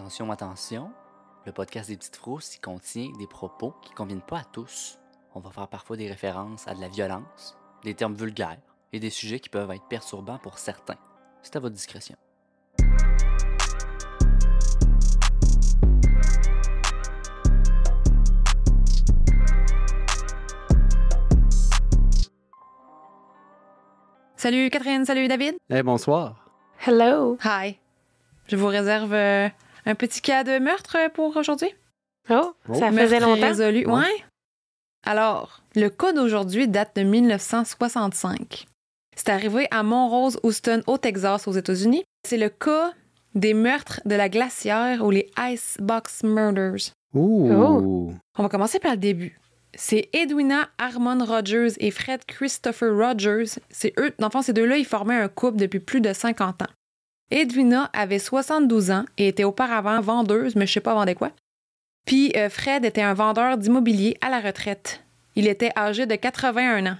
Attention, attention, le podcast des petites frousses il contient des propos qui ne conviennent pas à tous. On va faire parfois des références à de la violence, des termes vulgaires et des sujets qui peuvent être perturbants pour certains. C'est à votre discrétion. Salut Catherine, salut David. Eh, bonsoir. Hello. Hi. Je vous réserve euh, un petit cas de meurtre pour aujourd'hui? Oh, ça Meurtre faisait longtemps. résolu. Ouais. Ouais. Alors, le cas d'aujourd'hui date de 1965. C'est arrivé à Montrose, Houston, au Texas, aux États-Unis. C'est le cas des meurtres de la glacière ou les Icebox Murders. Ouh. Oh. On va commencer par le début. C'est Edwina Harmon Rogers et Fred Christopher Rogers. C'est eux, dans le fond, ces deux-là, ils formaient un couple depuis plus de 50 ans. Edwina avait 72 ans et était auparavant vendeuse, mais je sais pas vendait quoi. Puis euh, Fred était un vendeur d'immobilier à la retraite. Il était âgé de 81 ans.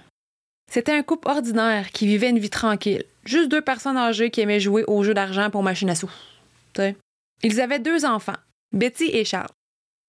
C'était un couple ordinaire qui vivait une vie tranquille. Juste deux personnes âgées qui aimaient jouer aux jeux d'argent pour machine à sous. Ils avaient deux enfants, Betty et Charles.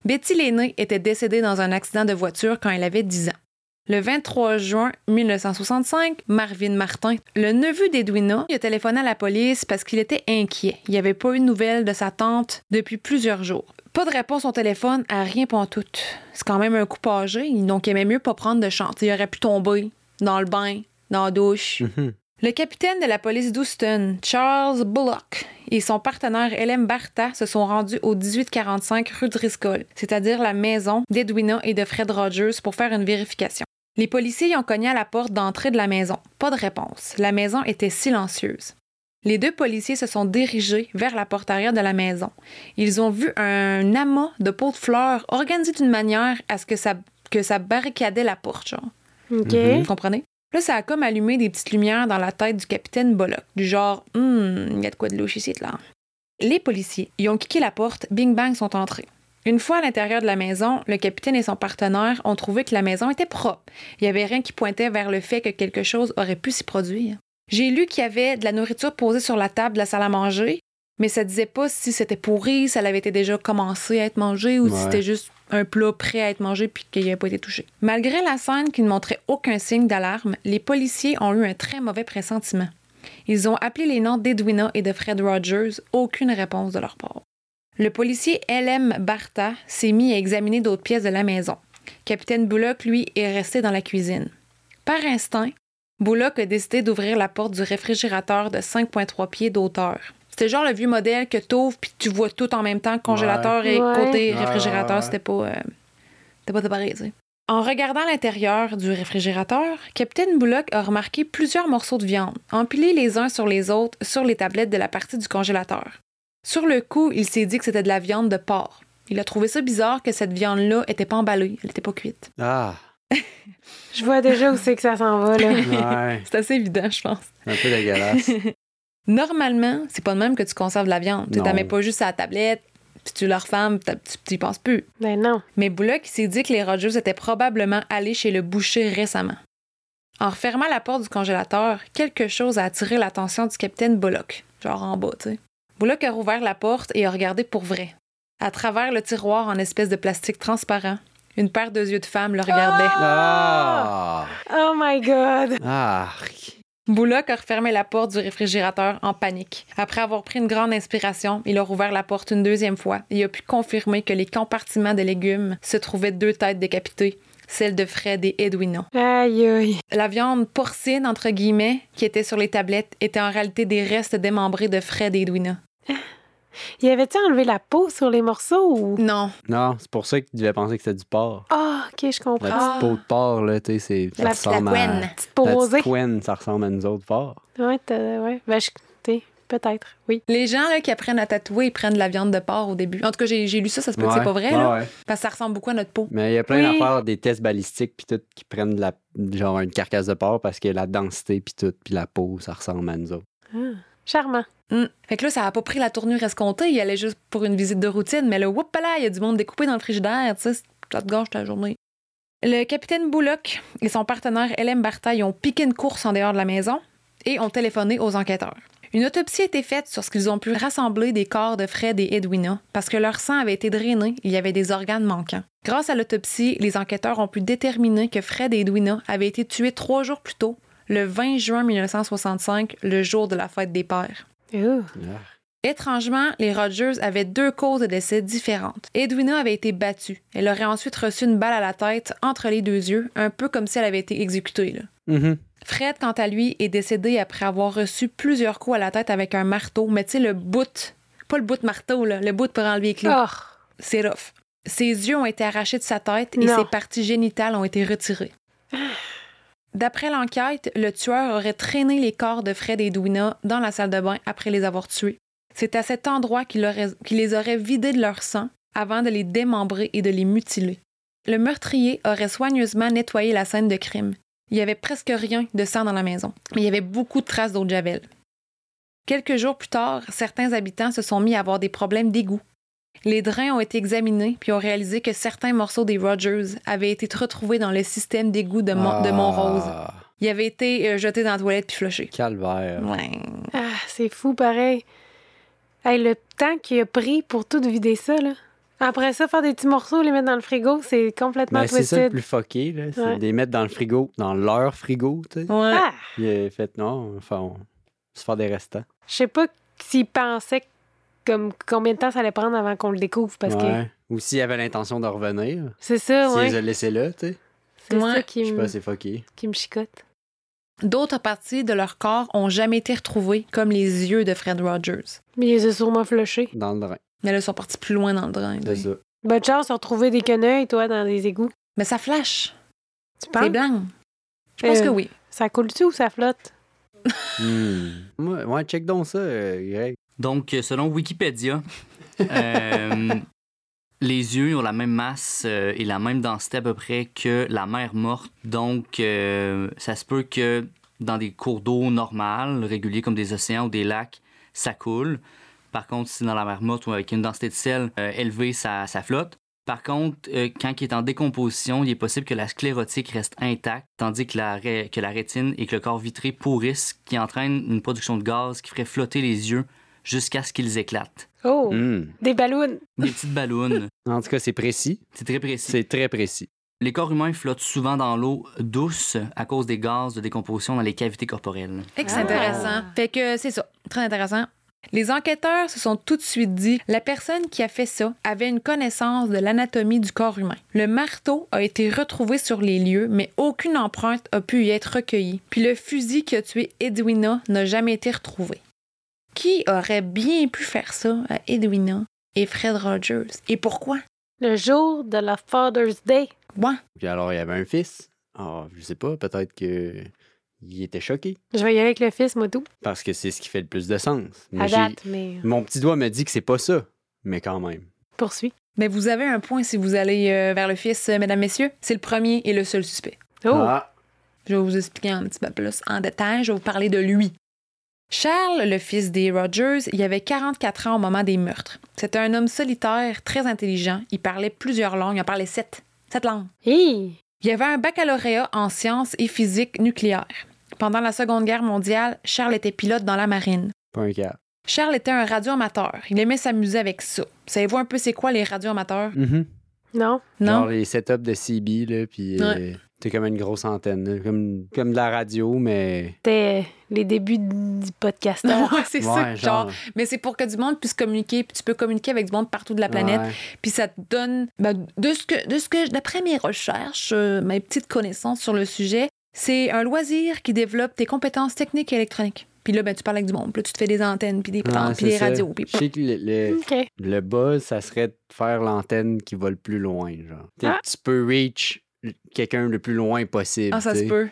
Betty l'aînée était décédée dans un accident de voiture quand elle avait 10 ans. Le 23 juin 1965, Marvin Martin, le neveu d'Edwina, a téléphoné à la police parce qu'il était inquiet. Il n'y avait pas eu de nouvelles de sa tante depuis plusieurs jours. Pas de réponse au téléphone à rien tout. C'est quand même un couple âgé, donc il aimait mieux pas prendre de chance. Il aurait pu tomber dans le bain, dans la douche. Mhm. Le capitaine de la police d'Houston, Charles Bullock, et son partenaire Hélène Barta se sont rendus au 1845 rue Driscoll, c'est-à-dire la maison d'Edwina et de Fred Rogers pour faire une vérification. Les policiers y ont cogné à la porte d'entrée de la maison. Pas de réponse. La maison était silencieuse. Les deux policiers se sont dirigés vers la porte arrière de la maison. Ils ont vu un amas de pots de fleurs organisé d'une manière à ce que ça, que ça barricadait la porte, genre. OK. Vous comprenez? Là, ça a comme allumé des petites lumières dans la tête du capitaine Bullock, du genre, hum, il y a de quoi de louche ici, là. Les policiers, ils ont kické la porte, bing bang, sont entrés. Une fois à l'intérieur de la maison, le capitaine et son partenaire ont trouvé que la maison était propre. Il n'y avait rien qui pointait vers le fait que quelque chose aurait pu s'y produire. J'ai lu qu'il y avait de la nourriture posée sur la table de la salle à manger, mais ça disait pas si c'était pourri, si elle avait été déjà commencé à être mangée ou si c'était juste un plat prêt à être mangé puis qu'il n'avait pas été touché. Malgré la scène qui ne montrait aucun signe d'alarme, les policiers ont eu un très mauvais pressentiment. Ils ont appelé les noms d'Edwina et de Fred Rogers, aucune réponse de leur part. Le policier L.M. Barta s'est mis à examiner d'autres pièces de la maison. Capitaine Bullock, lui, est resté dans la cuisine. Par instinct, Bullock a décidé d'ouvrir la porte du réfrigérateur de 5,3 pieds d'auteur. C'était genre le vieux modèle que t'ouvres puis tu vois tout en même temps, congélateur et Ouais. côté réfrigérateur, ouais, ouais. c'était pas, euh, c'était pas séparé, tu sais. En regardant l'intérieur du réfrigérateur, Capitaine Bullock a remarqué plusieurs morceaux de viande, empilés les uns sur les autres sur les tablettes de la partie du congélateur. Sur le coup, il s'est dit que c'était de la viande de porc. Il a trouvé ça bizarre que cette viande-là était pas emballée, elle était pas cuite. Ah. Je vois déjà où c'est que ça s'en va, là. Ouais. C'est assez évident, je pense. Un peu dégueulasse. Normalement, c'est pas de même que tu conserves de la viande. Tu Non. la mets pas juste à la tablette, puis tu la refermes, puis t'as- tu y penses plus. Ben non. Mais Bullock il s'est dit que les Rogers étaient probablement allés chez le boucher récemment. En refermant la porte du congélateur, quelque chose a attiré l'attention du capitaine Bullock, genre en bas, tu sais. Bullock a rouvert la porte et a regardé pour vrai. À travers le tiroir en espèce de plastique transparent, une paire de yeux de femme le regardait. Ah. Oh my God. Ah. Bullock a refermé la porte du réfrigérateur en panique. Après avoir pris une grande inspiration, il a rouvert la porte une deuxième fois et a pu confirmer que les compartiments de légumes se trouvaient deux têtes décapitées, celle de Fred et Edwina. Aïe, aïe. La viande porcine, entre guillemets, qui était sur les tablettes, était en réalité des restes démembrés de Fred et Edwina. Y avait-tu enlevé la peau sur les morceaux ou? Non. Non, c'est pour ça que tu devais penser que c'était du porc. Ah, ok, je La comprends. petite peau de porc, là, tu sais, c'est. ça La- ressemble la à- couenne. Petite La posée. petite couenne, ça ressemble à nous autres porcs. Ouais, t'as- ouais. Ben, je. t'sais, peut-être. Oui. Les gens là, qui apprennent à tatouer, ils prennent de la viande de porc au début. En tout cas, j'ai j'ai lu ça, ça se peut que c'est pas vrai, ouais, là, ouais. parce que ça ressemble beaucoup à notre peau. Mais il y a plein Oui. d'affaires, des tests balistiques, puis tout, qui prennent de la, genre une carcasse de porc parce que la densité, puis tout, puis la peau, ça ressemble à nous autres. Ah, charmant. Hmm. Fait que là, ça a pas pris la tournure escomptée. Il allait juste pour une visite de routine, mais là, whoop là, il y a du monde découpé dans le frigidaire, tu sais, ça te gâche ta journée. Le capitaine Bullock et son partenaire Hélène Bartaille ont piqué une course en dehors de la maison et ont téléphoné aux enquêteurs. Une autopsie a été faite sur ce qu'ils ont pu rassembler des corps de Fred et Edwina parce que leur sang avait été drainé il y avait des organes manquants. Grâce à l'autopsie, les enquêteurs ont pu déterminer que Fred et Edwina avaient été tués trois jours plus tôt, le 20 juin 1965, le jour de la fête des pères. Oh. Étrangement, les Rogers avaient deux causes de décès différentes. Edwina avait été battue. Elle aurait ensuite reçu une balle à la tête entre les deux yeux, un peu comme si elle avait été exécutée. là. Mhm. Fred, quant à lui, est décédé après avoir reçu plusieurs coups à la tête avec un marteau, mais tu sais, le bout, pas le bout de marteau, là, le bout pour enlever les clous. Oh. C'est rough. Ses yeux ont été arrachés de sa tête et Non. ses parties génitales ont été retirées. D'après l'enquête, le tueur aurait traîné les corps de Fred et Edwina dans la salle de bain après les avoir tués. C'est à cet endroit qu'il les aurait vidés de leur sang avant de les démembrer et de les mutiler. Le meurtrier aurait soigneusement nettoyé la scène de crime. Il y avait presque rien de sang dans la maison, mais il y avait beaucoup de traces d'eau de javel. Quelques jours plus tard, certains habitants se sont mis à avoir des problèmes d'égout. Les drains ont été examinés puis ont réalisé que certains morceaux des Rogers avaient été retrouvés dans le système d'égout de, de Montrose. Ah, Ils avaient été euh, jetés dans la toilette puis flushés. Calvaire. Ouais. Ah, c'est fou, pareil. Hey, le temps qu'il a pris pour tout vider ça, là. Après ça, faire des petits morceaux, les mettre dans le frigo, c'est complètement Ben, c'est ça le plus fucké, là. C'est Ouais. de les mettre dans le frigo, dans leur frigo, tu sais. Ouais. Ah! Fait non, enfin, on se faire des restants. Je sais pas s'il pensait comme combien de temps ça allait prendre avant qu'on le découvre, parce que ouais. Ou s'il avait l'intention de revenir. c'est ça, S'il ouais. les a laissés là, tu sais. C'est Ouais. ça Je qui sais me, pas, c'est fucké. qui me chicote. D'autres parties de leur corps ont jamais été retrouvées, comme les yeux de Fred Rogers. Mais il les a sûrement flushés. Dans le drain. Mais là, ils sont partis plus loin dans le drain. C'est ça. Bonne chance de retrouver des quenouilles, toi, dans des égouts? Mais ça flash. Tu C'est penses? blanc. Je pense Euh. que oui. Ça coule-tu ou ça flotte? Hmm. Ouais, ouais, check donc ça, Greg. Donc, euh, selon Wikipédia, euh, les yeux ont la même masse euh, et la même densité à peu près que la mer morte. Donc, euh, ça se peut que dans des cours d'eau normales, réguliers comme des océans ou des lacs, ça coule. Par contre, si dans la mer morte ou avec une densité de sel euh, élevée, ça, ça flotte. Par contre, euh, quand il est en décomposition, il est possible que la sclérotique reste intacte, tandis que la, ré- que la rétine et que le corps vitré pourrissent, qui entraîne une production de gaz qui ferait flotter les yeux jusqu'à ce qu'ils éclatent. Oh! Hmm. Des ballons! Des petites ballons. En tout cas, c'est précis. C'est très précis. C'est très précis. Les corps humains flottent souvent dans l'eau douce à cause des gaz de décomposition dans les cavités corporelles. C'est Ah. intéressant. Fait que c'est ça. Très intéressant. Les enquêteurs se sont tout de suite dit la personne qui a fait ça avait une connaissance de l'anatomie du corps humain. Le marteau a été retrouvé sur les lieux, mais aucune empreinte a pu y être recueillie. Puis le fusil qui a tué Edwina n'a jamais été retrouvé. Qui aurait bien pu faire ça à Edwina et Fred Rogers? Et pourquoi? Le jour de la Father's Day. Ouais. Puis alors, il y avait un fils? Ah, je sais pas, peut-être que il était choqué. Je vais y aller avec le fils, moi, tout. Parce que c'est ce qui fait le plus de sens. Mais À date, mais Mon petit doigt me dit que c'est pas ça. Mais quand même. poursuis. Mais vous avez un point si vous allez euh, vers le fils, euh, mesdames, messieurs. C'est le premier et le seul suspect. Oh! Ah, Je vais vous expliquer un petit peu plus en détail. Je vais vous parler de lui. Charles, le fils des Rogers, il avait 44 ans au moment des meurtres. C'était un homme solitaire, très intelligent. Il parlait plusieurs langues. Il en parlait sept. Sept langues. Hi! Il avait un baccalauréat en sciences et physique nucléaire. Pendant la Seconde Guerre mondiale, Charles était pilote dans la marine. pas un cas. Charles était un radioamateur. Il aimait s'amuser avec ça. Savez-vous un peu c'est quoi les radioamateurs? Mhm. Non? Non? Genre les setups de CB, là, puis euh, Ouais. c'est comme une grosse antenne, là, comme, comme de la radio, mais... C'était les débuts du podcasteur. Ouais, c'est ça. Genre, mais c'est pour que du monde puisse communiquer, puis tu peux communiquer avec du monde partout de la planète. Ouais. Puis ça te donne, ben, de ce que, de ce que, d'après mes recherches, euh, mes petites connaissances sur le sujet, c'est un loisir qui développe tes compétences techniques et électroniques. Puis là, ben, tu parles avec du monde. Puis là, tu te fais des antennes, puis des puis des ça. radios. Puis Je sais que le, le, OK. le buzz, ça serait de faire l'antenne qui va le plus loin, genre. T'sais, Ah. Tu peux reach quelqu'un le plus loin possible. ah, ça se peut.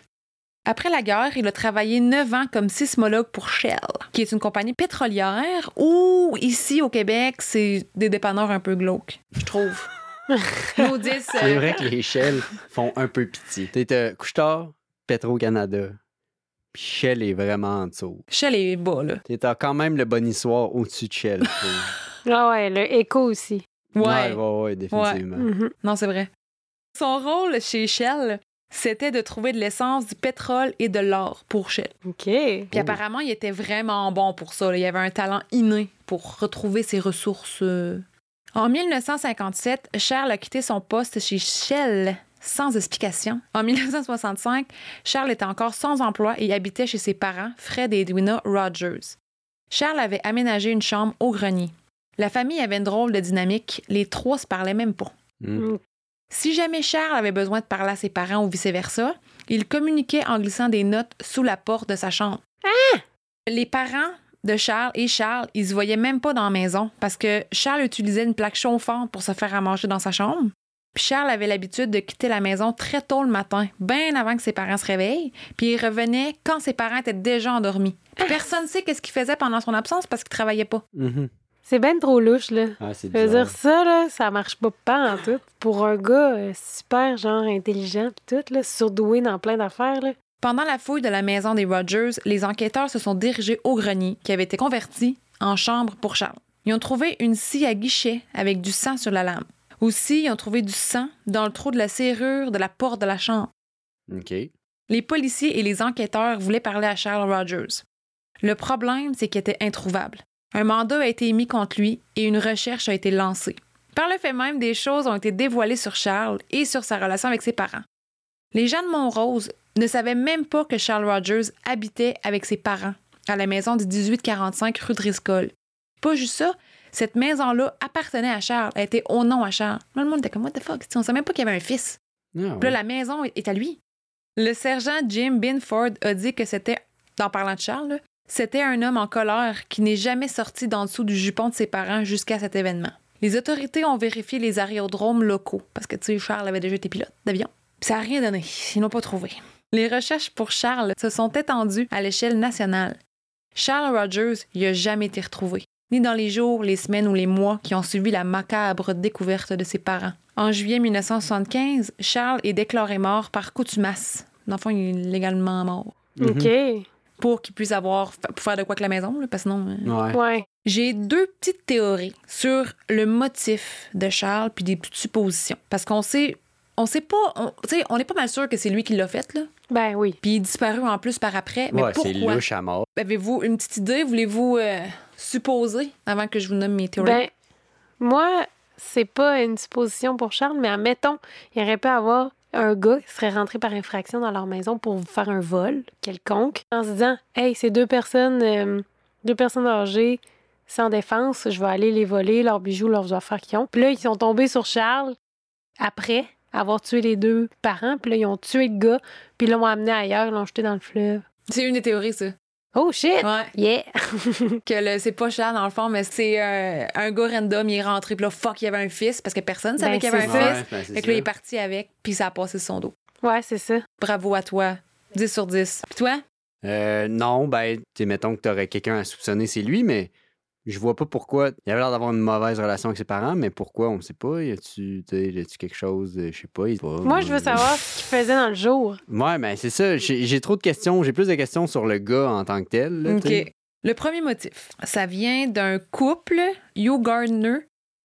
Après la guerre, il a travaillé neuf ans comme sismologue pour Shell, qui est une compagnie pétrolière où, ici au Québec, c'est des dépanneurs un peu glauques, je trouve. Maudisse, C'est euh, vrai que les Shell font un peu pitié. T'es Couchetard, Petro-Canada. Puis Shell est vraiment en dessous. Shell est bas, là. T'es quand même le bonissoir au-dessus de Shell. Ah ouais, le écho aussi. Ouais. ouais, ouais, ouais, définitivement. Mhm. Non, c'est vrai. Son rôle chez Shell, c'était de trouver de l'essence, du pétrole et de l'or pour Shell. OK. Puis Oh. apparemment, il était vraiment bon pour ça. là. Il avait un talent inné pour retrouver ses ressources. euh. En 1957, Charles a quitté son poste chez Shell sans explication. En 1965, Charles était encore sans emploi et habitait chez ses parents, Fred et Edwina Rogers. Charles avait aménagé une chambre au grenier. La famille avait une drôle de dynamique. Les trois se parlaient même pas. Mm. Si jamais Charles avait besoin de parler à ses parents ou vice-versa, il communiquait en glissant des notes sous la porte de sa chambre. Les parents de Charles et Charles, ils se voyaient même pas dans la maison parce que Charles utilisait une plaque chauffante pour se faire à manger dans sa chambre. Puis Charles avait l'habitude de quitter la maison très tôt le matin, bien avant que ses parents se réveillent, puis il revenait quand ses parents étaient déjà endormis. Puis personne ne sait qu'est-ce qu'il faisait pendant son absence parce qu'il travaillait pas. Mhm. C'est ben trop louche, là. Ah, c'est Je veux dire, ça, là, ça marche pas, pas en tout. Pour un gars euh, super, genre, intelligent tout, là, surdoué dans plein d'affaires, là. Pendant la fouille de la maison des Rogers, les enquêteurs se sont dirigés au grenier qui avait été converti en chambre pour Charles. Ils ont trouvé une scie à guichet avec du sang sur la lame. Aussi, ils ont trouvé du sang dans le trou de la serrure de la porte de la chambre. OK. Les policiers et les enquêteurs voulaient parler à Charles Rogers. Le problème, c'est qu'il était introuvable. Un mandat a été émis contre lui et une recherche a été lancée. Par le fait même, des choses ont été dévoilées sur Charles et sur sa relation avec ses parents. Les gens de Montrose ne savaient même pas que Charles Rogers habitait avec ses parents à la maison du 1845 rue Driscoll. Pas juste ça, cette maison-là appartenait à Charles, elle était au nom à Charles. Là, le monde était comme, what the fuck? On savait même pas qu'il y avait un fils. Ah, Puis là, la maison est à lui. Le sergent Jim Binford a dit que c'était, en parlant de Charles, c'était un homme en colère qui n'est jamais sorti d'en dessous du jupon de ses parents jusqu'à cet événement. Les autorités ont vérifié les aérodromes locaux, parce que, tu sais, Charles avait déjà été pilote d'avion. Puis ça n'a rien donné. Ils n'ont pas trouvé. Les recherches pour Charles se sont étendues à l'échelle nationale. Charles Rogers n'y a jamais été retrouvé, ni dans les jours, les semaines ou les mois qui ont suivi la macabre découverte de ses parents. En juillet 1975, Charles est déclaré mort par coutumasse. L'enfant il est légalement mort. Mhm. OK. Pour qu'il puisse avoir, pour faire de quoi que la maison, là, parce que sinon. euh, Ouais. Ouais. J'ai deux petites théories sur le motif de Charles puis des petites suppositions. Parce qu'on sait, on sait pas, on, tu sais, on est pas mal sûr que c'est lui qui l'a fait, là. Ben oui. Puis il est disparu en plus par après. Mais Ouais, c'est pourquoi? louche à mort. Avez-vous une petite idée? Voulez-vous euh, supposer avant que je vous nomme mes théories? Ben, moi, c'est pas une supposition pour Charles, mais admettons, il aurait pu avoir un gars qui serait rentré par infraction dans leur maison pour faire un vol quelconque, en se disant Hey, c'est deux personnes, euh, deux personnes âgées sans défense, je vais aller les voler, leurs bijoux, leurs affaires qu'ils ont. Puis là, ils sont tombés sur Charles après avoir tué les deux parents, puis là, ils ont tué le gars, puis l'ont amené ailleurs, ils l'ont jeté dans le fleuve. c'est une des théories, ça. Oh shit! Ouais. Yeah! Que le- c'est pas Charles, dans le fond, mais c'est euh, un gars random, il est rentré, puis là, fuck, il y avait un fils, parce que personne savait Ben, qu'il y avait un ça. fils. ben, c'est Fait que là, il est parti avec, puis ça a passé sur son dos. ouais, c'est ça. Bravo à toi. 10 sur 10. Puis toi? Euh, non, ben, tu mettons que t'aurais quelqu'un à soupçonner, c'est lui, mais je vois pas pourquoi. Il avait l'air d'avoir une mauvaise relation avec ses parents, mais pourquoi, on sait pas. Y a-tu, quelque chose, euh, je sais pas. Moi, je veux savoir ce qu'il faisait dans le jour. Ouais, ben, c'est ça. J'ai trop de questions. J'ai plus de questions sur le gars en tant que tel. là. OK. Le premier motif, ça vient d'un couple, Hugh Gardner,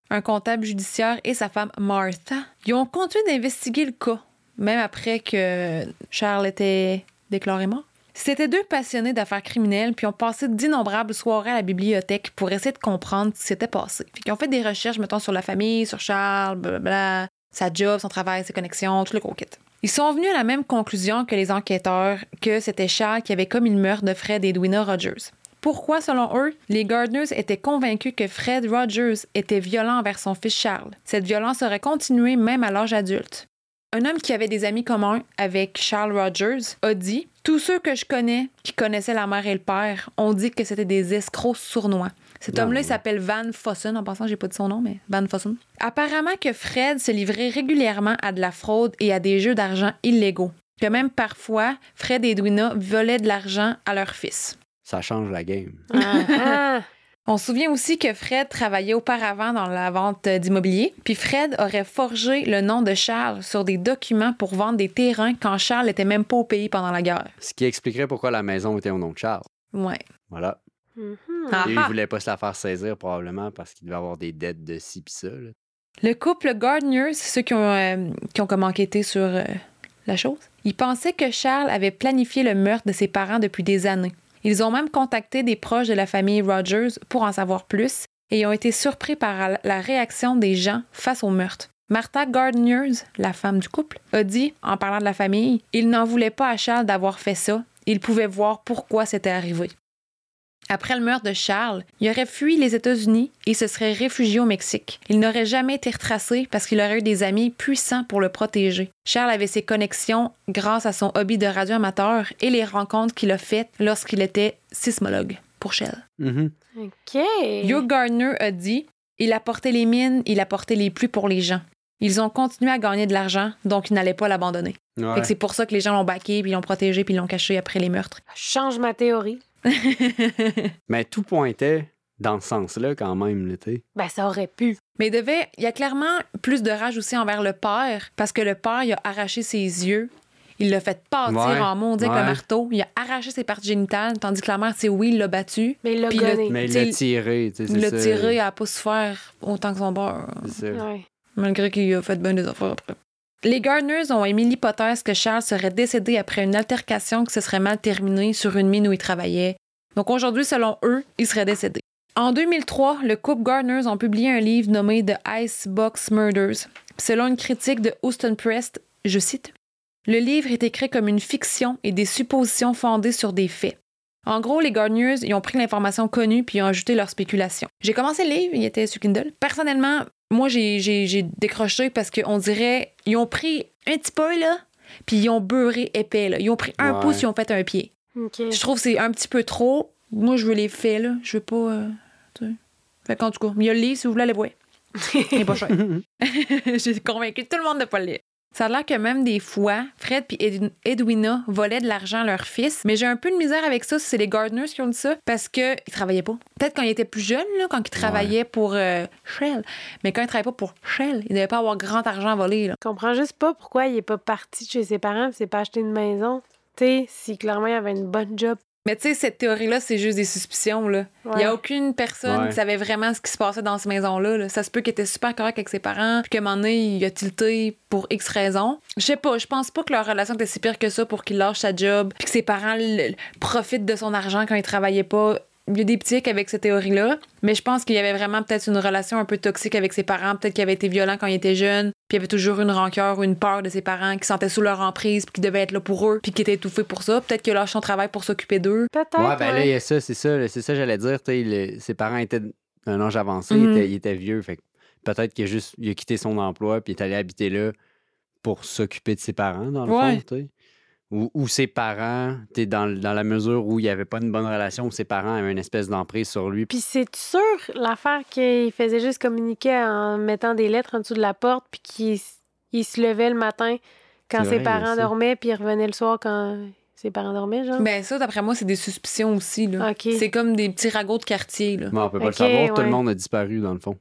un comptable judiciaire, et sa femme Martha. Ils ont continué d'investiguer le cas, même après que Charles était déclaré mort. C'était deux passionnés d'affaires criminelles, puis ont passé d'innombrables soirées à la bibliothèque pour essayer de comprendre ce qui s'était passé. Fait qu'ils ont fait des recherches, mettons, sur la famille, sur Charles, blablabla, sa job, son travail, ses connexions, tout le gros. Ils sont venus à la même conclusion que les enquêteurs, que c'était Charles qui avait commis le meurtre de Fred et Edwina Rogers. Pourquoi, selon eux, les Gardners étaient convaincus que Fred Rogers était violent envers son fils Charles? Cette violence aurait continué même à l'âge adulte. Un homme qui avait des amis communs avec Charles Rogers a dit Tous ceux que je connais qui connaissaient la mère et le père ont dit que c'était des escrocs sournois. Cet homme-là, il s'appelle Van Fossen. En passant, j'ai pas dit son nom, mais Van Fossen. Apparemment que Fred se livrait régulièrement à de la fraude et à des jeux d'argent illégaux. que même parfois, Fred et Edwina volaient de l'argent à leur fils. Ça change la game. Ah, ah. On se souvient aussi que Fred travaillait auparavant dans la vente d'immobilier, puis Fred aurait forgé le nom de Charles sur des documents pour vendre des terrains quand Charles n'était même pas au pays pendant la guerre. Ce qui expliquerait pourquoi la maison était au nom de Charles. Ouais. Voilà. Ah Et il voulait pas se la faire saisir probablement parce qu'il devait avoir des dettes de ci pis ça. là. Le couple Gardner, c'est ceux qui ont, euh, qui ont comme enquêté sur euh, la chose, ils pensaient que Charles avait planifié le meurtre de ses parents depuis des années. Ils ont même contacté des proches de la famille Rogers pour en savoir plus et ont été surpris par la réaction des gens face au meurtre. Martha Gardner, la femme du couple, a dit, en parlant de la famille, il n'en voulait pas à Charles d'avoir fait ça. Il pouvait voir pourquoi c'était arrivé. Après le meurtre de Charles, il aurait fui les États-Unis et se serait réfugié au Mexique. Il n'aurait jamais été retracé parce qu'il aurait eu des amis puissants pour le protéger. Charles avait ses connexions grâce à son hobby de radio amateur et les rencontres qu'il a faites lorsqu'il était sismologue pour Shell. Mhm. OK. Hugh Gardner a dit Il apportait les mines, il apportait les pluies pour les gens. Ils ont continué à gagner de l'argent, donc ils n'allaient pas l'abandonner. Ouais. Fait que C'est pour ça que les gens l'ont baqué, puis l'ont protégé, puis l'ont caché après les meurtres. Change ma théorie. Mais tout pointait dans ce sens-là quand même, tu sais. Ben, ça aurait pu. Mais il devait, il y a clairement plus de rage aussi envers le père, parce que le père, il a arraché ses yeux. Il l'a fait pâtir Ouais, en maudit avec ouais. le marteau. Il a arraché ses parties génitales, tandis que la mère, c'est oui, il l'a battu. Mais il l'a. Mais il l'a tiré, tu sais. Il l'a tiré à pas se faire autant que son beurre. Ouais. malgré qu'il a fait bien des affaires après. Les Gardners ont émis l'hypothèse que Charles serait décédé après une altercation qui se serait mal terminée sur une mine où il travaillait. Donc aujourd'hui, selon eux, il serait décédé. En 2003, le couple Gardners ont publié un livre nommé The Icebox Murders. Selon une critique de Houston Press, je cite, Le livre est écrit comme une fiction et des suppositions fondées sur des faits. En gros, les Gardners, ils ont pris l'information connue puis ont ajouté leurs spéculations. J'ai commencé le livre, il était sur Kindle. Personnellement, moi, j'ai- j'ai j'ai décroché parce qu'on dirait, ils ont pris un petit peu, là, puis ils ont beurré épais, là. Ils ont pris un Ouais. pouce, ils ont fait un pied. Je trouve que c'est un petit peu trop. Moi, je veux les faits, là. Je veux pas. euh, tu sais. Fait qu'en tout cas, il y a le livre si vous voulez aller voir. Il est pas cher. J'ai convaincu tout le monde de pas le lire. Ça a l'air que même des fois, Fred et Ed- Edwina volaient de l'argent à leur fils, mais j'ai un peu de misère avec ça si c'est les Gardners qui ont dit ça, parce qu'ils travaillaient pas. Peut-être quand ils étaient plus jeunes, là, quand ils travaillaient pour euh, Shell, mais quand ils travaillaient pas pour Shell, ils devaient pas avoir grand argent à voler. Là. Je comprends juste pas pourquoi il est pas parti de chez ses parents et s'est pas acheté une maison. Tu sais, si clairement il avait une bonne job. Mais tu sais, cette théorie-là, c'est juste des suspicions. Là. Il Ouais. n'y a aucune personne Ouais. qui savait vraiment ce qui se passait dans cette maison-là. là. Ça se peut qu'il était super correct avec ses parents, puis qu'à un moment donné, il a tilté pour X raisons. Je sais pas, je pense pas que leur relation était si pire que ça pour qu'il lâche sa job, puis que ses parents profitent de son argent quand il travaillait pas. Il y a des petits avec cette théorie-là, mais je pense qu'il y avait vraiment peut-être une relation un peu toxique avec ses parents, peut-être qu'il avait été violent quand il était jeune, puis il y avait toujours une rancœur ou une peur de ses parents qui sentaient sous leur emprise, puis qui devaient être là pour eux, puis qui étaient étouffés pour ça. Peut-être qu'il a lâché son travail pour s'occuper d'eux. Peut-être. Ouais, ben là, il y ouais. a ça, c'est ça, c'est ça, j'allais dire. tu sais, le- ses parents étaient d'un âge avancé, il, était, il était vieux. Fait que peut-être qu'il a juste il a quitté son emploi puis il est allé habiter là pour s'occuper de ses parents, dans le Ouais. fond. tu sais. Ou, ou ses parents, sais, dans, dans la mesure où il n'y avait pas une bonne relation, où ses parents avaient une espèce d'emprise sur lui. Puis c'est sûr l'affaire qu'il faisait juste communiquer en mettant des lettres en dessous de la porte puis qu'il il se levait le matin quand ses vrai, parents ça. dormaient puis il revenait le soir quand ses parents dormaient, genre. Ben ça, d'après moi, c'est des suspicions aussi. Là. OK. C'est comme des petits ragots de quartier. Là. Mais on peut pas le savoir, tout le monde a disparu, dans le fond.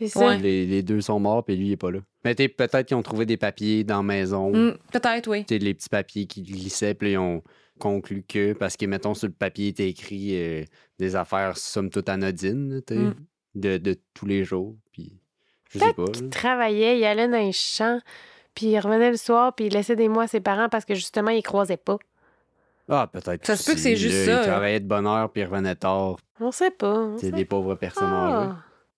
C'est ça. Ouais. Les, les deux sont morts, puis lui, il est pas là. Mais peut-être qu'ils ont trouvé des papiers dans la maison. Hmm, Peut-être, oui. Tu sais, les petits papiers qui glissaient, puis ils ont conclu que, parce que, mettons, sur le papier était écrit euh, des affaires, somme toute anodines, tu sais, Mm. de, de tous les jours, puis je sais pas. Là. travaillait, il allait dans les champs, puis il revenait le soir, puis il laissait des mois à ses parents parce que justement, il croisait pas. Ah, peut-être. Ça se peut que c'est juste là, ça. Il travaillait de bonne heure, puis il revenait tard. On sait pas. C'est des pauvres personnes âgées.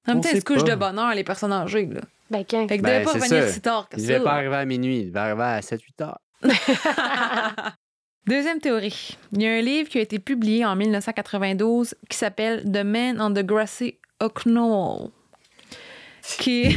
En même On temps, ils couchent de bonheur, les personnes âgées. Là? Ben, quand? Fait que Ben, devait pas ça. si tard que Il ça. devait pas arriver à minuit, il devait arriver à 7-8 heures. Deuxième théorie. Il y a un livre qui a été publié en 1992 qui s'appelle The Man on the Grassy Knoll. Qui.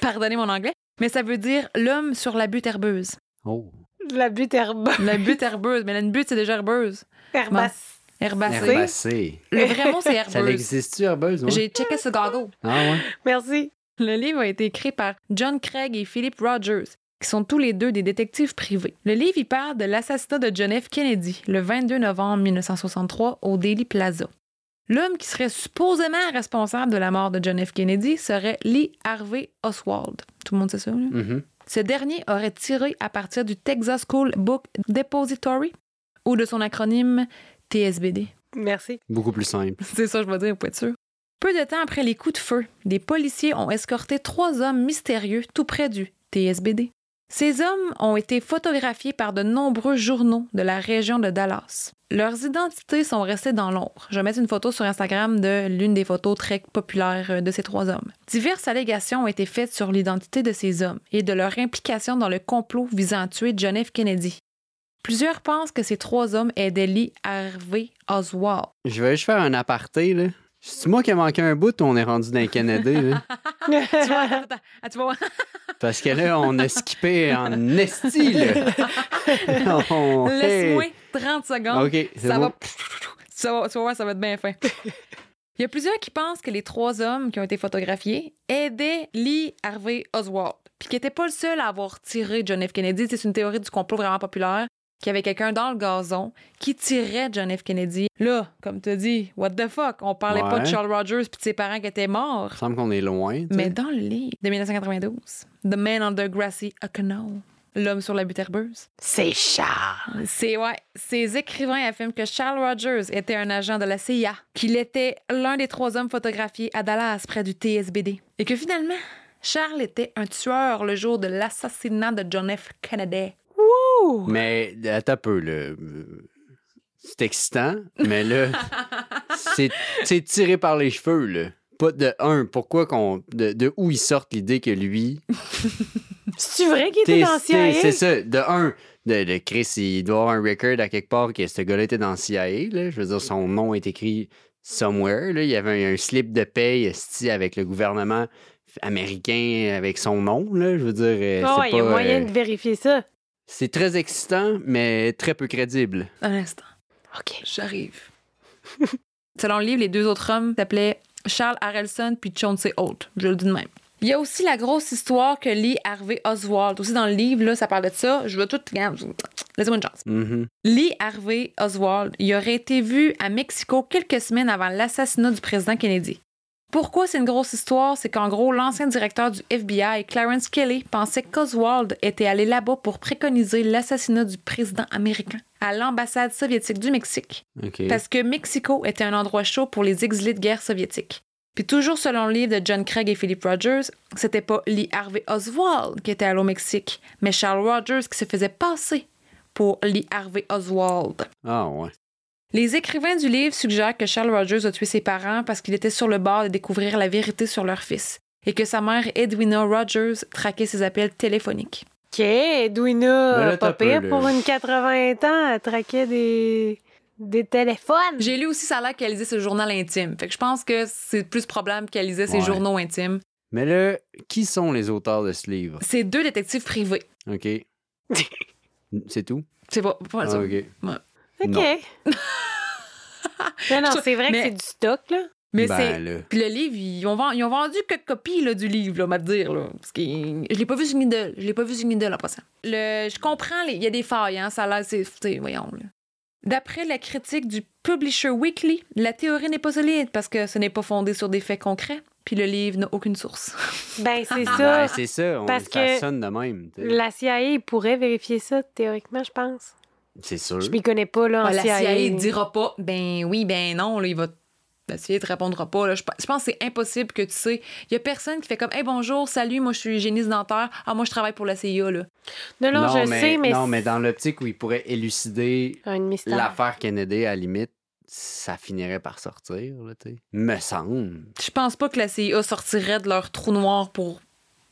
Pardonnez mon anglais. Mais ça veut dire l'homme sur la butte herbeuse. Oh. La butte herbe. La butte herbeuse. Mais une butte, c'est déjà herbeuse. herbace. Herbacée. Herbacée. Le vrai mot, c'est Ça herbeuse. existe-tu, herbeuse? ouais? J'ai checké ce goggle. Ah ouais? Merci. Le livre a été écrit par John Craig et Philip Rogers, qui sont tous les deux des détectives privés. Le livre y parle de l'assassinat de John F. Kennedy le 22 novembre 1963 au Daily Plaza. L'homme qui serait supposément responsable de la mort de John F. Kennedy serait Lee Harvey Oswald. Tout le monde sait ça, là? Mhm. Ce dernier aurait tiré à partir du Texas School Book Depository ou de son acronyme TSBD. Merci. Beaucoup plus simple. C'est ça, je vais dire, pour être sûr. Peu de temps après les coups de feu, des policiers ont escorté trois hommes mystérieux tout près du TSBD. Ces hommes ont été photographiés par de nombreux journaux de la région de Dallas. Leurs identités sont restées dans l'ombre. Je vais mettre une photo sur Instagram de l'une des photos très populaires euh, de ces trois hommes. Diverses allégations ont été faites sur l'identité de ces hommes et de leur implication dans le complot visant à tuer John F. Kennedy. Plusieurs pensent que ces trois hommes aidaient Lee Harvey Oswald. Je vais juste faire un aparté, là. C'est moi qui ai manqué un bout ou on est rendu dans les Canada, là? tu vois, attends, attends, tu vois, Parce que là, on a skippé en esti. On- laisse-moi 30 secondes. OK, c'est ça bon. va. Ça va, tu vas voir, ça va être bien fin. Il y a plusieurs qui pensent que les trois hommes qui ont été photographiés aidaient Lee Harvey Oswald, puis qui n'étaient pas le seul à avoir tiré John F. Kennedy. C'est une théorie du complot vraiment populaire, qu'il y avait quelqu'un dans le gazon qui tirait John F. Kennedy. Là, comme tu as dit, what the fuck, on parlait pas de. Charles Rogers puis de ses parents qui étaient morts. Il semble qu'on est loin. Mais dans le livre de 1992, The Man Under Grassy Knoll, L'homme sur la butte herbeuse. C'est Charles. C'est ouais, ces écrivains affirment que Charles Rogers était un agent de la CIA, qu'il était l'un des trois hommes photographiés à Dallas près du TSBD, et que finalement, Charles était un tueur le jour de l'assassinat de John F. Kennedy. Mais attends un peu, là. Euh, C'est excitant, mais là, c'est tiré par les cheveux, là. Pas de un, pourquoi qu'on. De, de où ils sortent l'idée que lui. C'est vrai qu'il était dans CIA? C'est ça. De un, de, de Chris, il doit avoir un record à quelque part que ce gars-là était dans le CIA, là. Je veux dire, son nom est écrit somewhere, là. Il y avait un, un slip de paye, avec le gouvernement américain avec son nom, là. Je veux dire. euh, ouais, il y a moyen euh, de vérifier ça. C'est très excitant, mais très peu crédible. Un instant, OK. j'arrive. Selon le livre, les deux autres hommes s'appelaient Charles Harrelson puis Chauncey Holt. Je le dis de même. Il y a aussi la grosse histoire que Lee Harvey Oswald. Aussi dans le livre, là, ça parle de ça. Je veux tout. regarde, Laissez-moi une chance. Mhm. Lee Harvey Oswald, il aurait été vu à Mexico quelques semaines avant l'assassinat du président Kennedy. Pourquoi c'est une grosse histoire? C'est qu'en gros, l'ancien directeur du FBI, Clarence Kelly, pensait qu'Oswald était allé là-bas pour préconiser l'assassinat du président américain à l'ambassade soviétique du Mexique, parce que Mexico était un endroit chaud pour les exilés de guerre soviétiques. Puis toujours selon le livre de John Craig et Philip Rogers, c'était pas Lee Harvey Oswald qui était allé au Mexique, mais Charles Rogers qui se faisait passer pour Lee Harvey Oswald. Ah, ouais. Les écrivains du livre suggèrent que Charles Rogers a tué ses parents parce qu'il était sur le bord de découvrir la vérité sur leur fils et que sa mère Edwina Rogers traquait ses appels téléphoniques. OK, Edwina, là, pas peu, pire là. pour une 80 ans, elle traquait des, des téléphones. J'ai lu aussi ça a l'air qu'elle lisait ce journal intime. Fait que je pense que c'est plus probable qu'elle lisait ses Ouais. journaux intimes. Mais là, qui sont les auteurs de ce livre? C'est deux détectives privés. OK. C'est tout? C'est pas, pas mal Ah, ça. OK. OK. Non. non, non, c'est vrai Mais- que c'est du stock, là. Mais Ben, c'est. Puis le livre, ils ont, vendu, ils ont vendu quelques copies là, du livre, là, on va te dire. Là, parce que je l'ai pas vu sur Kindle. Je l'ai pas vu sur Kindle en passant. Le, je comprends, les- il y a des failles, hein, ça a l'air. c'est- Voyons, là. D'après la critique du Publisher Weekly, la théorie n'est pas solide parce que ce n'est pas fondé sur des faits concrets, puis le livre n'a aucune source. Ben, c'est Ben, ça. c'est ça. on- Parce ça que sonne de même. tu sais. La CIA pourrait vérifier ça, théoriquement, je pense. C'est sûr. Je m'y connais pas, là, en Ah, la CIA. Ne dira pas, ben oui, ben non, là, il va. La CIA te répondra pas. là. Je, pe- je pense que c'est impossible que tu sais. Il y a personne qui fait comme, hey, bonjour, salut, moi je suis hygiéniste dentaire. Ah, moi je travaille pour la CIA, là. Non, non, je mais, sais, mais... Non, mais dans l'optique où il pourrait élucider l'affaire Kennedy, à la limite, ça finirait par sortir, là, tu sais. Me semble. Je pense pas que la CIA sortirait de leur trou noir pour.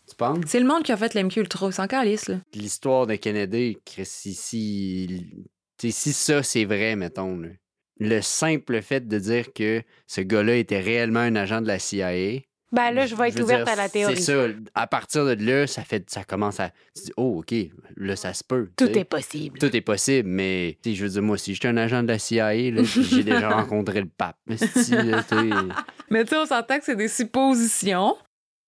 Tu penses? C'est le monde qui a fait l'MQ Ultra. C'est encore lisse, là. L'histoire de Kennedy, Chris, tu sais, si ça, c'est vrai, mettons, là, le simple fait de dire que ce gars-là était réellement un agent de la CIA, Ben là, je vais être veux ouverte dire, à la théorie. C'est ça. À partir de là, ça fait, ça commence à. Tu dis, oh, OK, là, ça se peut. Tout est possible. Tout est possible, mais tu sais, je veux dire, moi, si j'étais un agent de la CIA, j'ai déjà rencontré le pape. Mais tu sais, on s'entend que c'est des suppositions.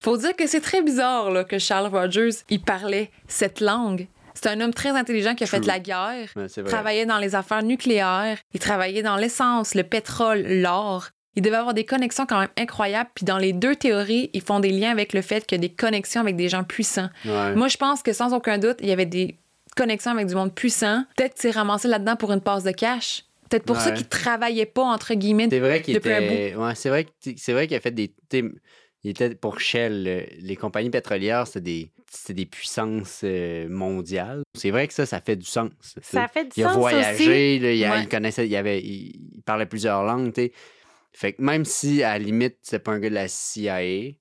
Faut dire que c'est très bizarre là, que Charles Rogers, il parlait cette langue. C'est un homme très intelligent qui a fait True. la guerre, vrai. travaillait dans les affaires nucléaires, il travaillait dans l'essence, le pétrole, l'or. Il devait avoir des connexions quand même incroyables. Puis dans les deux théories, ils font des liens avec le fait qu'il y a des connexions avec des gens puissants. Ouais. Moi, je pense que sans aucun doute, il y avait des connexions avec du monde puissant. Peut-être qu'il s'est ramassé là-dedans pour une passe de cash. Peut-être pour ça Ouais. qu'il travaillait pas, entre guillemets. C'est vrai qu'il était. Ouais, c'est vrai c'est vrai qu'il a fait des. Il était pour Shell, le- les compagnies pétrolières, c'était des, des puissances euh, mondiales. C'est vrai que ça, ça fait du sens. t'sais. Ça fait du il a sens aussi. voyagé, là, il, a- Ouais. il connaissait, il, avait, il, il parlait plusieurs langues. t'sais. Fait que même si, à la limite, c'est pas un gars de la CIA,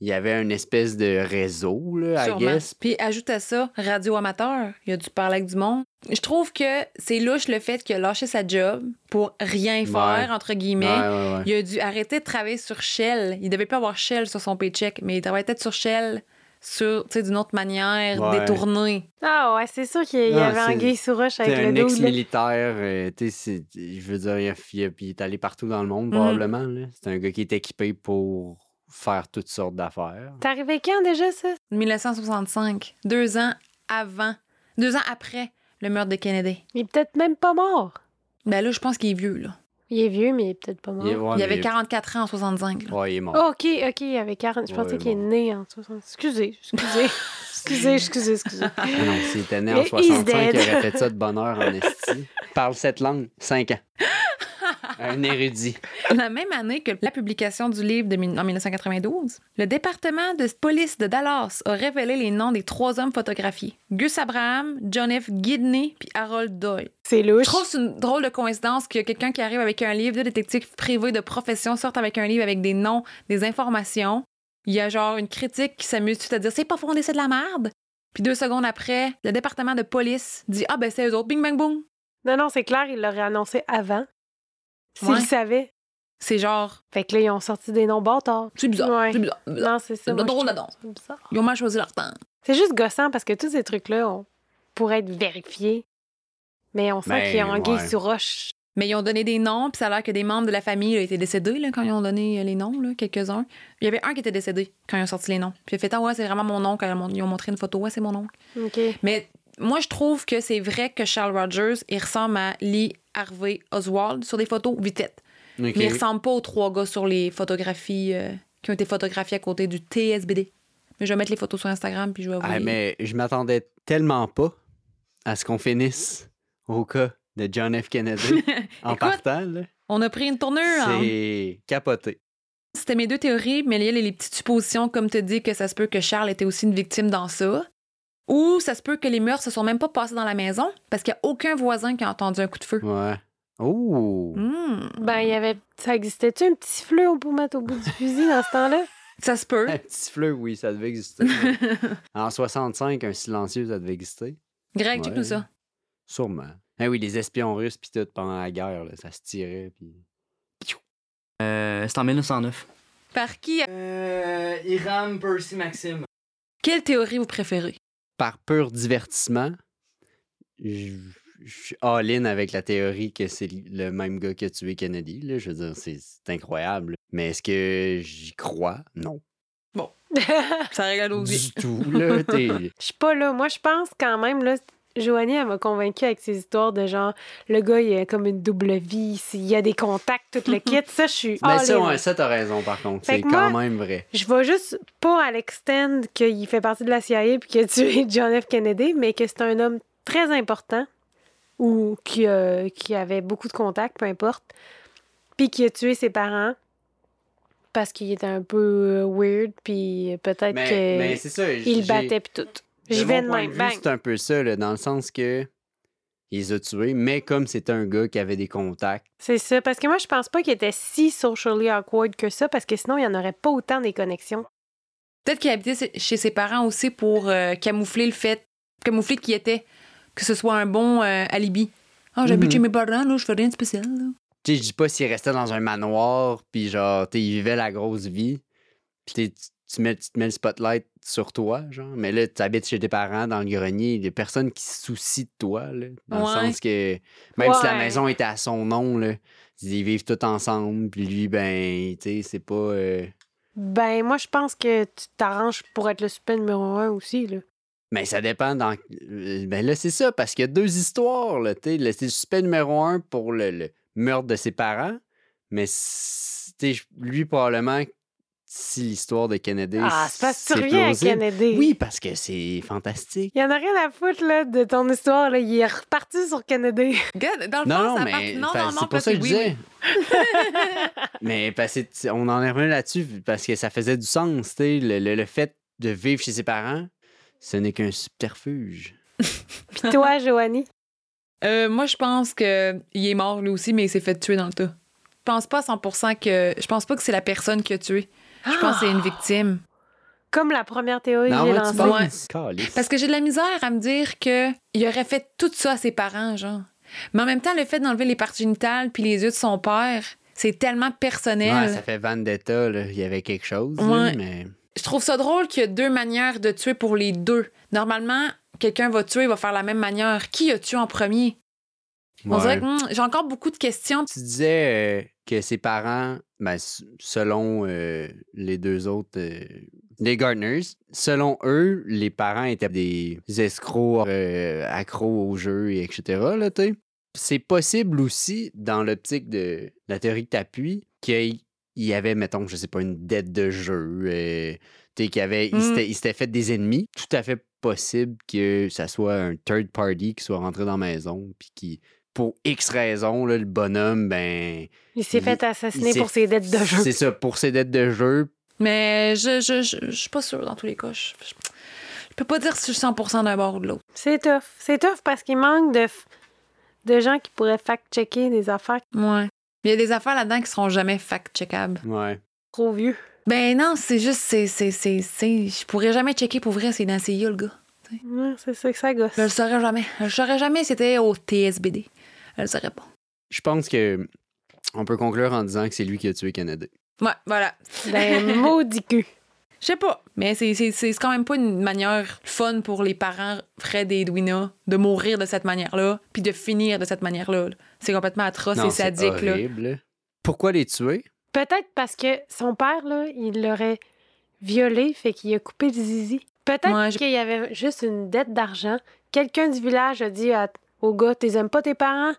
il y avait une espèce de réseau, là, I Sûrement. guess. Puis ajoute à ça, radio amateur, il a dû parler avec du monde. Je trouve que c'est louche le fait qu'il a lâché sa job pour rien faire, Ouais. entre guillemets. ouais, ouais. Il a dû arrêter de travailler sur Shell. Il devait pas avoir Shell sur son paycheck, mais il travaillait peut-être sur Shell sur, tu sais, d'une autre manière, Ouais. détournée. Ah ouais, c'est sûr qu'il y Ah, avait c'est- Anguille sous roche avec le un ex-militaire, euh, tu sais, je veux dire, il, a- il a- il est allé partout dans le monde, Mhm. probablement. C'est un gars qui est équipé pour faire toutes sortes d'affaires. T'es arrivé quand déjà, ça? 1965, deux ans avant, deux ans après le meurtre de Kennedy. Il est peut-être même pas mort. Ben là, je pense qu'il est vieux, là. Il est vieux, mais il est peut-être pas mort. Il, est- ouais, il avait mais- 44 ans en 65. là. Ouais, il est mort. Oh, ok, ok, il avait 40. Je pensais Ouais, qu'il est né en 60. Excusez, excusez. excusez, excusez, excusez. Ah non, s'il était né en Mais he's 65, il aurait fait ça de bonheur en esti. Parle cette langue, 5 ans. Un érudit. La même année que la publication du livre de, mille- en 1992, le département de police de Dallas a révélé les noms des trois hommes photographiés. Gus Abraham, John F. Gidney puis Harold Doyle. C'est louche. Je trouve que c'est une drôle de coïncidence que quelqu'un qui arrive avec un livre, deux détectives privés de profession sortent avec un livre avec des noms, des informations. Il y a genre une critique qui s'amuse tout de à dire c'est pas fondé, c'est de la merde. Puis deux secondes après, le département de police dit ah ben c'est eux autres, bing bang boom. Non, non, c'est clair, il l'aurait annoncé avant. S'il Ouais. le savait. C'est genre Fait que là, ils ont sorti des noms bâtards. c'est bizarre, Ouais. c'est bizarre, c'est bizarre. Non, c'est ça. C'est drôle bizarre. Ils ont mal choisi leur temps. C'est juste gossant parce que tous ces trucs-là on pourraient être vérifiés. Mais on sent Ben, qu'ils ont anguille ouais. sous roche. Mais ils ont donné des noms, puis ça a l'air que des membres de la famille là, étaient décédés là, quand ils ont donné euh, les noms, là, quelques-uns. Il y avait un qui était décédé quand ils ont sorti les noms. Puis il a fait Ah ouais, c'est vraiment mon oncle. Quand ils ont- ils ont montré une photo, ouais, c'est mon oncle. OK. Mais moi, je trouve que c'est vrai que Charles Rogers, il ressemble à Lee Harvey Oswald sur des photos vite fait. Ok. Mais il ressemble pas aux trois gars sur les photographies euh, qui ont été photographiés à côté du TSBD. Mais je vais mettre les photos sur Instagram, puis je vais vous Ah, mais je m'attendais tellement pas à ce qu'on finisse au cas de John F. Kennedy en Écoute, partant. là. On a pris une tournure. hein. C'est capoté. C'était mes deux théories, mais il y a les petites suppositions, comme tu dis, que ça se peut que Charles était aussi une victime dans ça. Ou ça se peut que les meurtres se sont même pas passés dans la maison, parce qu'il n'y a aucun voisin qui a entendu un coup de feu. Ouais. Oh! Hmm. Ben, il y avait. Ça existait-tu un petit fleu pour mettre au bout du fusil dans ce temps-là? Ça se peut. Un petit fleu, oui, ça devait exister. en 65, un silencieux, ça devait exister. Greg, Ouais. check-nous ça. Sûrement. Ah oui, les espions russes, puis tout, pendant la guerre, là, ça se tirait, puis... Euh, c'est en 1909. Par qui Euh, Iram Percy Maxime. Quelle théorie vous préférez? Par pur divertissement, je je suis all-in avec la théorie que c'est le même gars qui a tué Kennedy. Là. Je veux dire, c'est c'est incroyable. Mais est-ce que j'y crois? Non. Ça règle à l'autre Du tout, là. t'es- Je suis pas là. Moi, je pense quand même, là, Joanie, elle m'a convaincue avec ses histoires de genre, le gars, il a comme une double vie, s'il y a des contacts, tout le kit. Ça, je suis. Mais ça, ouais, ça, t'as raison, par contre. C'est quand moi- même vrai. Je vais juste pas à l'extend qu'il fait partie de la CIA puis qu'il a tué John F. Kennedy, mais que c'est un homme très important ou qui, a- qui avait beaucoup de contacts, peu importe, puis qui a tué ses parents parce qu'il était un peu euh, weird, puis peut-être il le battait puis tout. Mon vais de même. C'est un peu ça, là, dans le sens que il les a tués, mais comme c'était un gars qui avait des contacts, C'est ça, parce que moi, je pense pas qu'il était si socially awkward que ça, parce que sinon, il n'y en aurait pas autant des connexions. Peut-être qu'il habitait chez- ses parents aussi pour euh, camoufler le fait, camoufler qu'il était, que ce soit un bon euh, alibi. Ah, j'habite Mhm. chez mes parents, là, je fais rien de spécial. là. Tu sais, je dis pas s'il restait dans un manoir, puis genre, tu sais, il vivait la grosse vie, puis t'es- tu, tu mets, tu te mets le spotlight sur toi, genre. Mais là, tu habites chez tes parents, dans le grenier, il y a personne qui se soucie de toi, là. Dans Ouais. le sens que, même si la maison était à son nom, là, ils vivent tous ensemble, puis lui, ben, tu sais, c'est pas. euh, Ben, moi, je pense que tu t'arranges pour être le suspect numéro un aussi, là. Mais ça dépend dans. euh, Ben là, c'est ça, parce qu'il y a deux histoires. Là, t'sais. Le- c'est le suspect numéro un pour le, le meurtre de ses parents. Mais lui, probablement, si l'histoire de Kennedy. Ah, c'est parce que tu reviens à. Kennedy. Oui, parce que c'est fantastique. Il y en a rien à foutre, là, de ton histoire, là. Il est reparti sur Kennedy. Dans le Non, fond, non, ça mais part- Non, fa- non, non, c'est pour ça que je oui, disais. oui. mais parce que on en est revenu là-dessus parce que ça faisait du sens. Le, le- le fait de vivre chez ses parents, ce n'est qu'un subterfuge. Puis toi, Joanie? Euh, moi, je pense que il est mort lui aussi, mais il s'est fait tuer dans le tas. Je pense pas à 100% que. Je pense pas que c'est la personne qui a tué. Je pense que c'est une victime. Comme la première théorie que Non, j'ai lancée. penses? Calisse. Parce que j'ai de la misère à me dire que il aurait fait tout ça à ses parents, genre. Mais en même temps, le fait d'enlever les parties génitales puis les yeux de son père, c'est tellement personnel. Ouais, ça fait vendetta, là. Il y avait quelque chose, là, Ouais. mais... Je trouve ça drôle qu'il y a deux manières de tuer pour les deux. Normalement, quelqu'un va tuer, il va faire la même manière. Qui a tué en premier? On dirait que hum, j'ai encore beaucoup de questions. Tu disais euh, que ses parents, ben, selon euh, les deux autres, euh, les Gardners, selon eux, les parents étaient des escrocs euh, accros au jeu, et etc. Là. C'est possible aussi, dans l'optique de la théorie que t'appuies, qu'il y avait, mettons, je sais pas, une dette de jeu, qu'il avait, il Mm. s'était- il s'était fait des ennemis. Tout à fait possible que ça soit un third party qui soit rentré dans la maison, puis qui pour X raisons, là, le bonhomme, ben. Il s'est fait assassiner pour ses dettes de jeu. C'est ça, pour ses dettes de jeu. Mais je, je, je, je suis pas sûre dans tous les cas. Je, je- je peux pas dire si je suis 100% d'un bord ou de l'autre. C'est tough. C'est tough parce qu'il manque de, f- de gens qui pourraient fact-checker des affaires Ouais. Il y a des affaires là-dedans qui seront jamais fact-checkables. Ouais. trop vieux. Ben non, c'est juste, c'est, c'est, c'est, c'est- je pourrais jamais checker pour vrai, c'est dans CIA, le gars. Ouais, c'est ça que ça gosse. Je le saurais jamais. Je le saurais jamais si c'était au TSBD. Je le saurais pas. Je pense que on peut conclure en disant que c'est lui qui a tué Kennedy. Ouais, voilà. Ben, maudit cul. Je sais pas, mais c'est, c'est, c'est quand même pas une manière fun pour les parents Fred et Edwina de mourir de cette manière-là, puis de finir de cette manière-là. là. C'est complètement atroce Non, et c'est sadique, là. horrible. Pourquoi les tuer? Peut-être parce que son père, là, il l'aurait violé, fait qu'il a coupé le zizi. Peut-être Ouais, je- qu'il y avait juste une dette d'argent. Quelqu'un du village a dit à- au gars T'es aimes pas tes parents?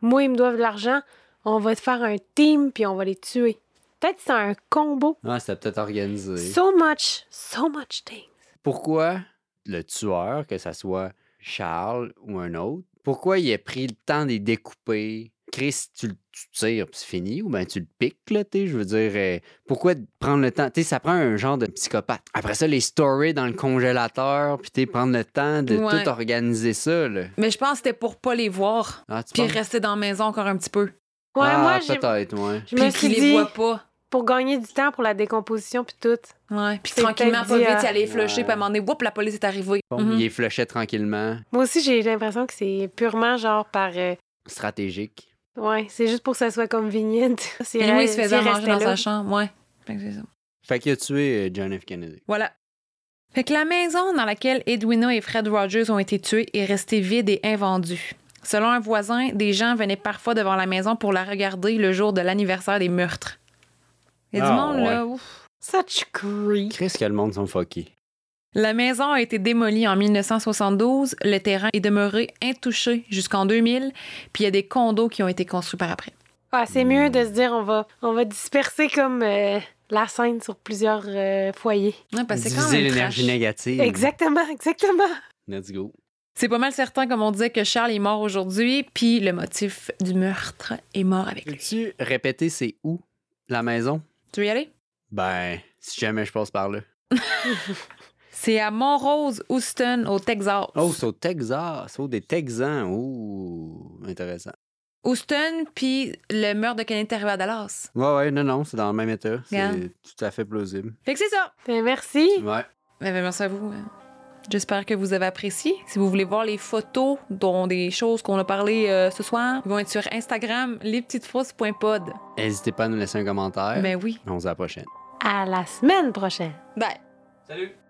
Moi, ils me doivent de l'argent. On va te faire un team, puis on va les tuer. Peut-être que c'est un combo. Ah, c'était peut-être organisé. So much, so much things. Pourquoi le tueur, que ça soit Charles ou un autre, pourquoi il a pris le temps de les découper? Chris, tu le tu tires, puis c'est fini, ou bien tu le piques, là, tu sais, je veux dire, euh, pourquoi prendre le temps? Tu sais, ça prend un genre de psychopathe. Après ça, les stories dans le congélateur, puis tu sais, prendre le temps de Ouais. tout organiser ça, là. Mais je pense que c'était pour pas les voir, Ah, puis penses? rester dans la maison encore un petit peu. Ouais, ah, moi, peut-être, ouais. je me suis qu'ils les dit, voient pas. pour gagner du temps pour la décomposition, puis tout. Ouais. Puis tranquillement, pas vite, il allait flusher, Ouais. puis à un moment donné, whoop, la police est arrivée. Bon, Mhm. Il les flushait tranquillement, Moi aussi, j'ai l'impression que c'est purement genre par. euh, stratégique. Ouais, c'est juste pour que ça soit convenient. C'est Et lui, il se faisait manger dans là. sa chambre. Ouais. Fait que c'est ça. Fait qu'il a tué euh, John F. Kennedy. Voilà. Fait que la maison dans laquelle Edwina et Fred Rogers ont été tués est restée vide et invendue. Selon un voisin, des gens venaient parfois devant la maison pour la regarder le jour de l'anniversaire des meurtres. Il y a du Ah, monde, là. ouf. Such creep. Chris, que le monde sont fuckés. La maison a été démolie en 1972. Le terrain est demeuré intouché jusqu'en 2000. Puis il y a des condos qui ont été construits par après. Ah, c'est mieux de se dire on va, on va disperser comme euh, la scène sur plusieurs euh, foyers. Ouais, parce Diviser l'énergie trash. négative. Exactement, exactement. Let's go. C'est pas mal certain, comme on disait, que Charles est mort aujourd'hui, puis le motif du meurtre est mort avec lui. Peux-tu répéter c'est où la maison? Tu veux y aller? Ben, si jamais je passe par là. C'est à Montrose, Houston, au Texas. Oh, c'est au Texas. Oh, des Texans. Oh, intéressant. Houston, puis le meurtre de Kennedy est arrivé à Dallas. Ouais, ouais, non, non, c'est dans le même état. C'est tout à fait plausible. Fait que c'est ça. Ben, merci. Ouais. Ben, ben, merci à vous. J'espère que vous avez apprécié. Si vous voulez voir les photos dont des choses qu'on a parlé euh, ce soir, ils vont être sur Instagram, lespetitesfrousses.pod. N'hésitez pas à nous laisser un commentaire. Ben oui. On se dit à la prochaine. À la semaine prochaine. Bye. Salut!